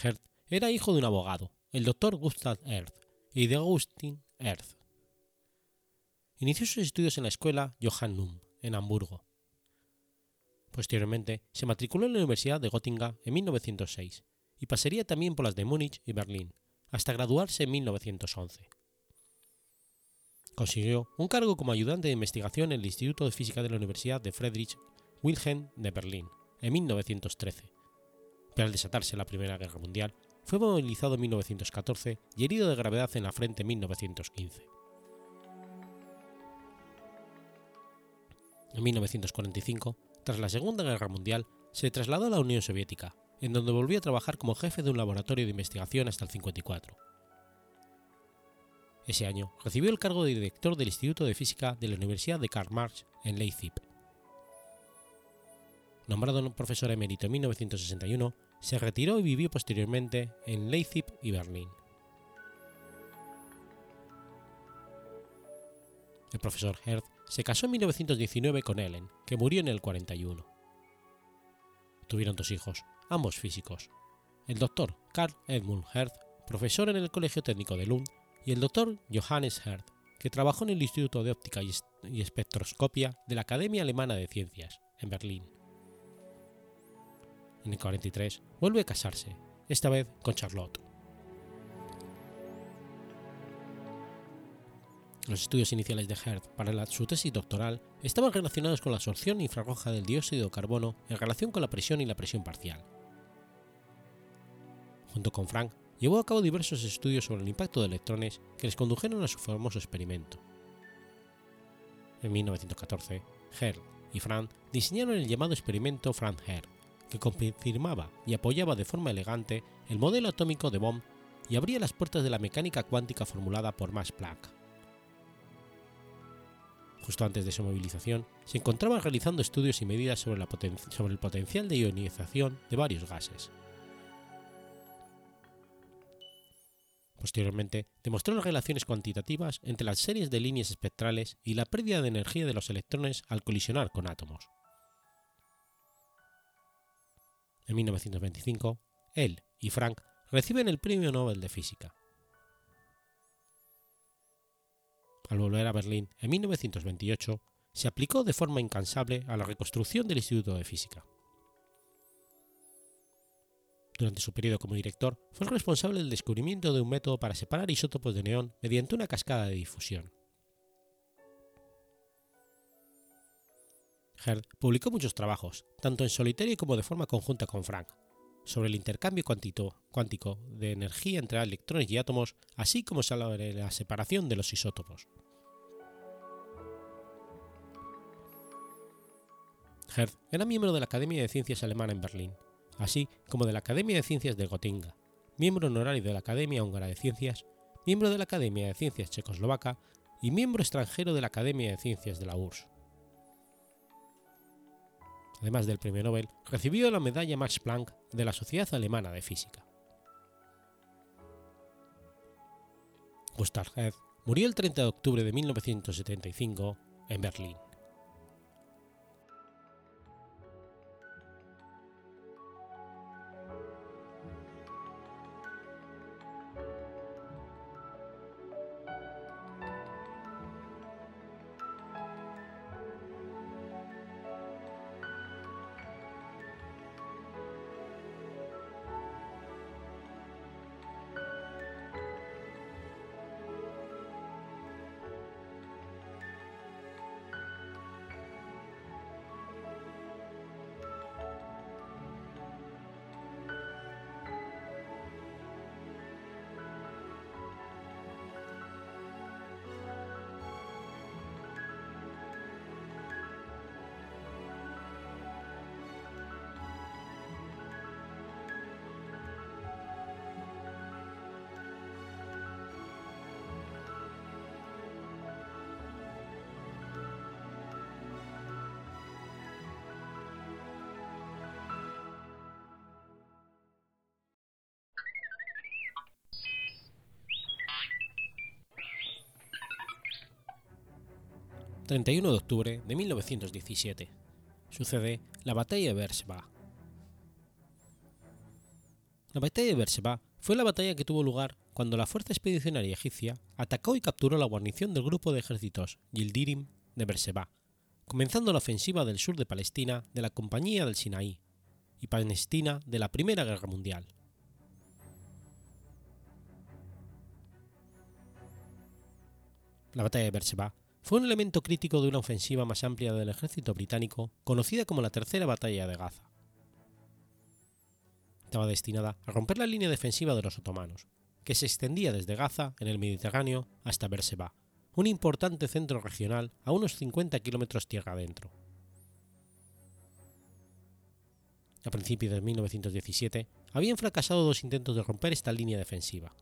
Hertz era hijo de un abogado, el doctor Gustav Erz, y de Augustin Erz. Inició sus estudios en la escuela Johannum, en Hamburgo. Posteriormente se matriculó en la Universidad de Göttingen en 1906 y pasaría también por las de Múnich y Berlín, hasta graduarse en 1911. Consiguió un cargo como ayudante de investigación en el Instituto de Física de la Universidad de Friedrich Wilhelm de Berlín en 1913, pero al desatarse la Primera Guerra Mundial fue movilizado en 1914 y herido de gravedad en la frente en 1915. En 1945, tras la Segunda Guerra Mundial, se trasladó a la Unión Soviética, en donde volvió a trabajar como jefe de un laboratorio de investigación hasta el 54. Ese año recibió el cargo de director del Instituto de Física de la Universidad de Karl Marx en Leipzig. Nombrado profesor emérito en 1961, se retiró y vivió posteriormente en Leipzig y Berlín. El profesor Hertz se casó en 1919 con Ellen, que murió en el 41. Tuvieron dos hijos, ambos físicos, el doctor Karl Edmund Hertz, profesor en el Colegio Técnico de Lund, y el doctor Johannes Hertz, que trabajó en el Instituto de Óptica y Espectroscopia de la Academia Alemana de Ciencias, en Berlín. En el 43 vuelve a casarse, esta vez con Charlotte. Los estudios iniciales de Hertz para su tesis doctoral estaban relacionados con la absorción infrarroja del dióxido de carbono en relación con la presión y la presión parcial. Junto con Frank, llevó a cabo diversos estudios sobre el impacto de electrones que les condujeron a su famoso experimento. En 1914, Hertz y Frank diseñaron el llamado experimento Frank-Hertz, que confirmaba y apoyaba de forma elegante el modelo atómico de Bohm y abría las puertas de la mecánica cuántica formulada por Max Planck. Justo antes de su movilización, se encontraba realizando estudios y medidas sobre, sobre el potencial de ionización de varios gases. Posteriormente, demostró las relaciones cuantitativas entre las series de líneas espectrales y la pérdida de energía de los electrones al colisionar con átomos. En 1925, él y Frank reciben el Premio Nobel de Física. Al volver a Berlín en 1928, se aplicó de forma incansable a la reconstrucción del Instituto de Física. Durante su periodo como director, fue el responsable del descubrimiento de un método para separar isótopos de neón mediante una cascada de difusión. Hertz publicó muchos trabajos, tanto en solitario como de forma conjunta con Frank, sobre el intercambio cuántico de energía entre electrones y átomos, así como sobre la separación de los isótopos. Hertz era miembro de la Academia de Ciencias Alemana en Berlín, así como de la Academia de Ciencias de Gotinga, miembro honorario de la Academia Húngara de Ciencias, miembro de la Academia de Ciencias Checoslovaca y miembro extranjero de la Academia de Ciencias de la URSS. Además del premio Nobel, recibió la medalla Max Planck de la Sociedad Alemana de Física. Gustav Hertz murió el 30 de octubre de 1975 en Berlín. 31 de octubre de 1917. Sucede la batalla de Beersheba. La batalla de Beersheba fue la batalla que tuvo lugar cuando la fuerza expedicionaria egipcia atacó y capturó la guarnición del grupo de ejércitos Yildirim de Beersheba, comenzando la ofensiva del sur de Palestina de la Compañía del Sinaí y Palestina de la Primera Guerra Mundial. La batalla de Beersheba fue un elemento crítico de una ofensiva más amplia del ejército británico conocida como la Tercera Batalla de Gaza. Estaba destinada a romper la línea defensiva de los otomanos, que se extendía desde Gaza en el Mediterráneo hasta Beersheba, un importante centro regional a unos 50 kilómetros tierra adentro. A principios de 1917 habían fracasado dos intentos de romper esta línea defensiva.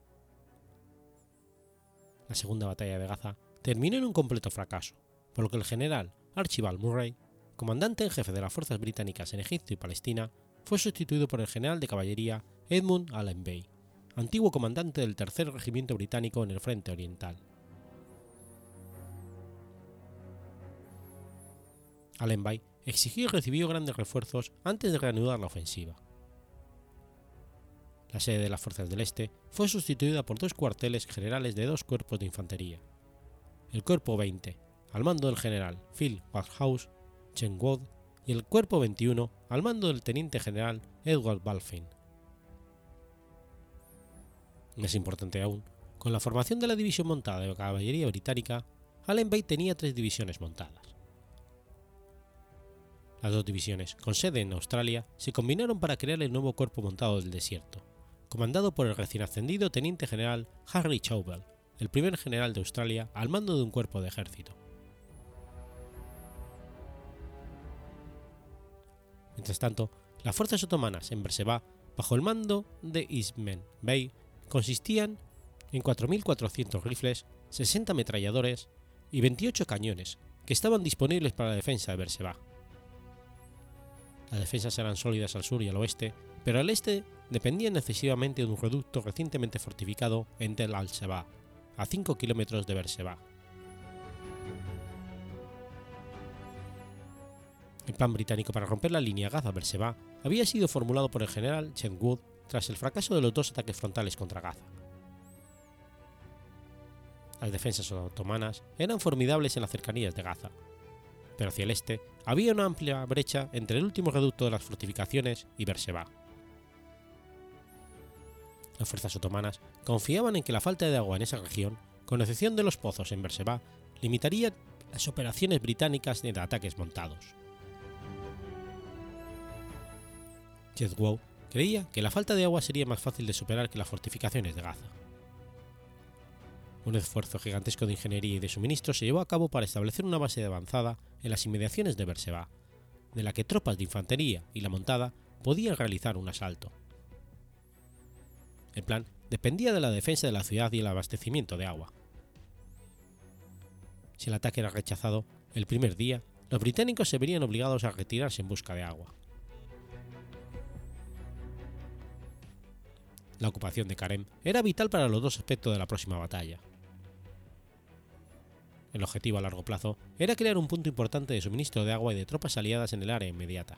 La segunda batalla de Gaza terminó en un completo fracaso, por lo que el general Archibald Murray, comandante en jefe de las fuerzas británicas en Egipto y Palestina, fue sustituido por el general de caballería Edmund Allenby, antiguo comandante del tercer regimiento británico en el frente oriental. Allenby exigió y recibió grandes refuerzos antes de reanudar la ofensiva. La sede de las fuerzas del Este fue sustituida por dos cuarteles generales de dos cuerpos de infantería, el Cuerpo 20, al mando del general Phil Waterhouse Chenwood, y el Cuerpo 21, al mando del teniente general Edward Balfin. Más importante aún, con la formación de la división montada de caballería británica, Allenby tenía tres divisiones montadas. Las dos divisiones, con sede en Australia, se combinaron para crear el nuevo cuerpo montado del desierto, comandado por el recién ascendido teniente general Harry Chauvel, el primer general de Australia al mando de un cuerpo de ejército. Mientras tanto, las fuerzas otomanas en Berseba, bajo el mando de Ismen Bey, consistían en 4.400 rifles, 60 ametralladores y 28 cañones que estaban disponibles para la defensa de Berseba. Las defensas eran sólidas al sur y al oeste, pero al este dependían excesivamente de un reducto recientemente fortificado en Tel al-Sheba, a 5 kilómetros de Beersheba. El plan británico para romper la línea Gaza-Beersheba había sido formulado por el general Chenwood tras el fracaso de los dos ataques frontales contra Gaza. Las defensas otomanas eran formidables en las cercanías de Gaza, pero hacia el este había una amplia brecha entre el último reducto de las fortificaciones y Beersheba las fuerzas otomanas confiaban en que la falta de agua en esa región, con excepción de los pozos en Berseba, limitaría las operaciones británicas de ataques montados. Jethwow creía que la falta de agua sería más fácil de superar que las fortificaciones de Gaza. Un esfuerzo gigantesco de ingeniería y de suministro se llevó a cabo para establecer una base de avanzada en las inmediaciones de Berseba, de la que tropas de infantería y la montada podían realizar un asalto. El plan dependía de la defensa de la ciudad y el abastecimiento de agua. Si el ataque era rechazado, el primer día, los británicos se verían obligados a retirarse en busca de agua. La ocupación de Karem era vital para los dos aspectos de la próxima batalla. El objetivo a largo plazo era crear un punto importante de suministro de agua y de tropas aliadas en el área inmediata.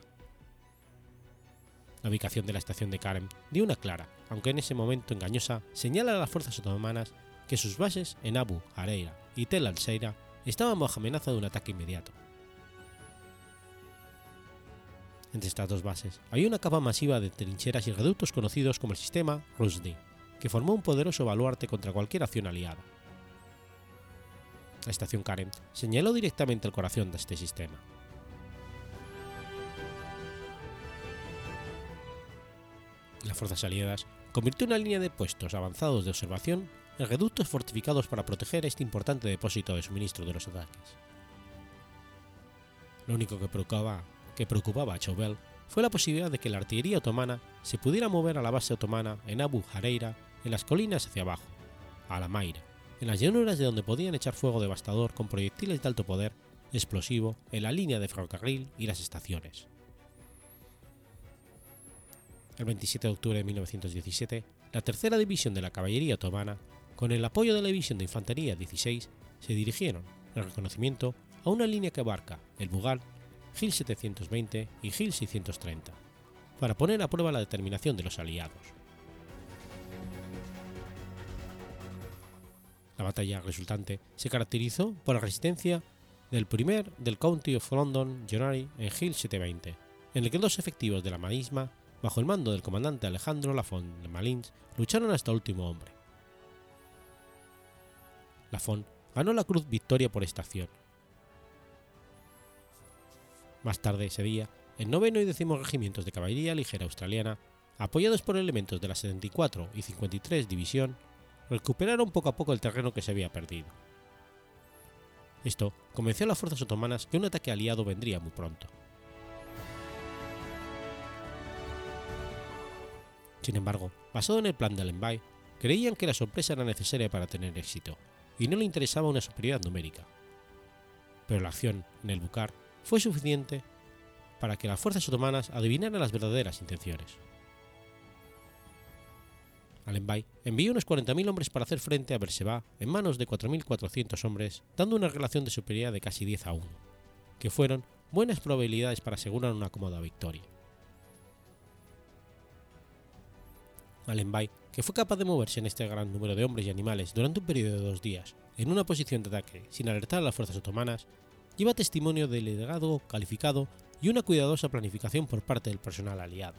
La ubicación de la estación de Karem dio una clara, aunque en ese momento engañosa, señala a las fuerzas otomanas que sus bases en Abu Hareira y Tel al-Seira estaban bajo amenaza de un ataque inmediato. Entre estas dos bases había una capa masiva de trincheras y reductos conocidos como el sistema Rushdie, que formó un poderoso baluarte contra cualquier acción aliada. La estación Karen señaló directamente el corazón de este sistema. Las fuerzas aliadas convirtió una línea de puestos avanzados de observación en reductos fortificados para proteger este importante depósito de suministro de los ataques. Lo único que preocupaba, a Chauvel fue la posibilidad de que la artillería otomana se pudiera mover a la base otomana en Abu Hareira, en las colinas hacia abajo, a la Maira, en las llanuras de donde podían echar fuego devastador con proyectiles de alto poder explosivo en la línea de ferrocarril y las estaciones. El 27 de octubre de 1917, la tercera división de la caballería otomana, con el apoyo de la división de infantería 16, se dirigieron, en reconocimiento, a una línea que abarca el Bugal, Gil 720 y Gil 630, para poner a prueba la determinación de los aliados. La batalla resultante se caracterizó por la resistencia del primer del County of London General en Hill 720, en el que dos efectivos de la misma, bajo el mando del comandante Alejandro Lafont Malins, lucharon hasta último hombre. Lafont ganó la Cruz Victoria por esta acción. Más tarde ese día, el noveno y décimo regimientos de caballería ligera australiana, apoyados por elementos de la 74 y 53 División, recuperaron poco a poco el terreno que se había perdido. Esto convenció a las fuerzas otomanas que un ataque aliado vendría muy pronto. Sin embargo, basado en el plan de Allenby, creían que la sorpresa era necesaria para tener éxito, y no le interesaba una superioridad numérica. Pero la acción en el Bucar fue suficiente para que las fuerzas otomanas adivinaran las verdaderas intenciones. Allenby envió unos 40.000 hombres para hacer frente a Berseba en manos de 4.400 hombres, dando una relación de superioridad de casi 10 a 1, que fueron buenas probabilidades para asegurar una cómoda victoria. Allenby, que fue capaz de moverse en este gran número de hombres y animales durante un periodo de dos días, en una posición de ataque sin alertar a las fuerzas otomanas, lleva testimonio del liderazgo calificado y una cuidadosa planificación por parte del personal aliado.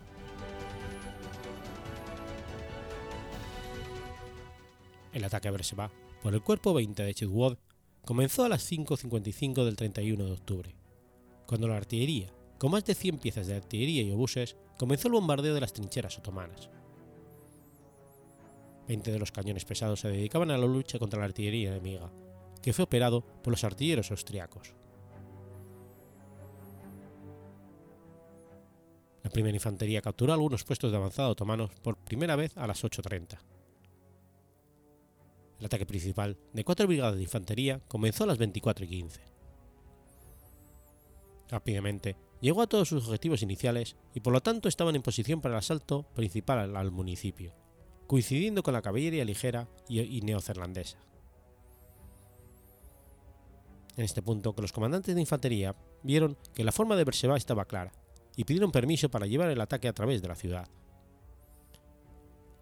El ataque a Berseba por el cuerpo 20 de Chitwood comenzó a las 5.55 del 31 de octubre, cuando la artillería, con más de 100 piezas de artillería y obuses, comenzó el bombardeo de las trincheras otomanas. 20 de los cañones pesados se dedicaban a la lucha contra la artillería enemiga, que fue operado por los artilleros austriacos. La primera infantería capturó algunos puestos de avanzada otomanos por primera vez a las 8.30. El ataque principal, de cuatro brigadas de infantería, comenzó a las 24.15. Rápidamente llegó a todos sus objetivos iniciales y por lo tanto estaban en posición para el asalto principal al, al municipio, coincidiendo con la caballería ligera y, y neozelandesa. En este punto, los comandantes de infantería vieron que la forma de Berseba estaba clara y pidieron permiso para llevar el ataque a través de la ciudad.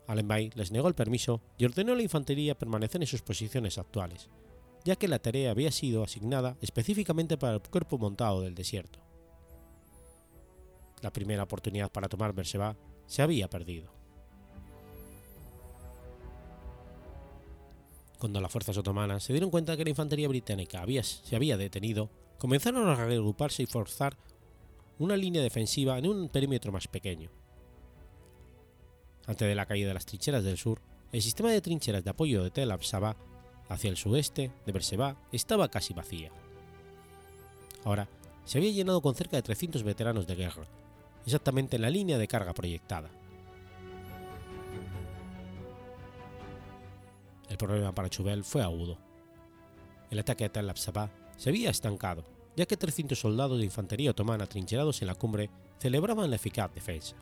Allenby les negó el permiso y ordenó a la infantería permanecer en sus posiciones actuales, ya que la tarea había sido asignada específicamente para el cuerpo montado del desierto. La primera oportunidad para tomar Berseba se había perdido. Cuando las fuerzas otomanas se dieron cuenta que la infantería británica se había detenido, comenzaron a reagruparse y forzar una línea defensiva en un perímetro más pequeño. Antes de la caída de las trincheras del sur, el sistema de trincheras de apoyo de Tel Aviv hacia el sudeste de Berseba estaba casi vacía. Ahora se había llenado con cerca de 300 veteranos de guerra, exactamente en la línea de carga proyectada. El problema para Chubel fue agudo. El ataque a Aviv se había estancado, ya que 300 soldados de infantería otomana trincherados en la cumbre celebraban la eficaz defensa.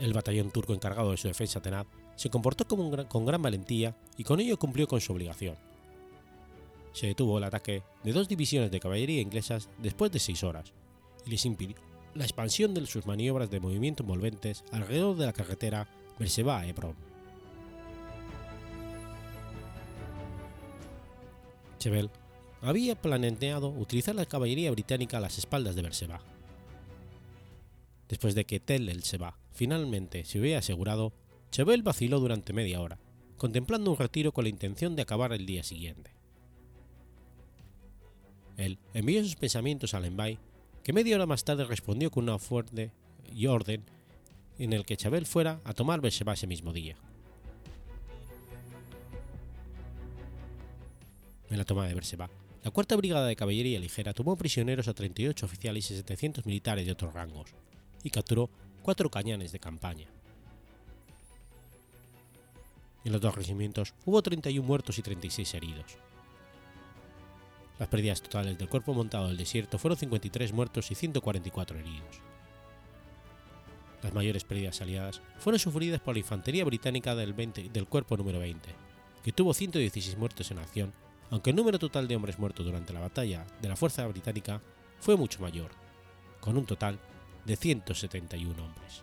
El batallón turco encargado de su defensa tenaz se comportó con gran valentía y con ello cumplió con su obligación. Se detuvo el ataque de dos divisiones de caballería inglesas después de seis horas y les impidió la expansión de sus maniobras de movimiento envolventes alrededor de la carretera Berseba-Hebron. Chebel había planeado utilizar la caballería británica a las espaldas de Berseba. Después de que Tel el Seba finalmente se hubiera asegurado, Chebel vaciló durante media hora, contemplando un retiro con la intención de acabar el día siguiente. Él envió sus pensamientos a Lenbay, que media hora más tarde respondió con una fuerte y orden en el que Chabel fuera a tomar Berseba ese mismo día. En la toma de Berseba, la cuarta brigada de caballería ligera tomó prisioneros a 38 oficiales y 700 militares de otros rangos y capturó cuatro cañones de campaña. En los dos regimientos hubo 31 muertos y 36 heridos. Las pérdidas totales del cuerpo montado del desierto fueron 53 muertos y 144 heridos. Las mayores pérdidas aliadas fueron sufridas por la infantería británica del, 20, del cuerpo número 20, que tuvo 116 muertos en acción, aunque el número total de hombres muertos durante la batalla de la Fuerza Británica fue mucho mayor, con un total de 171 hombres.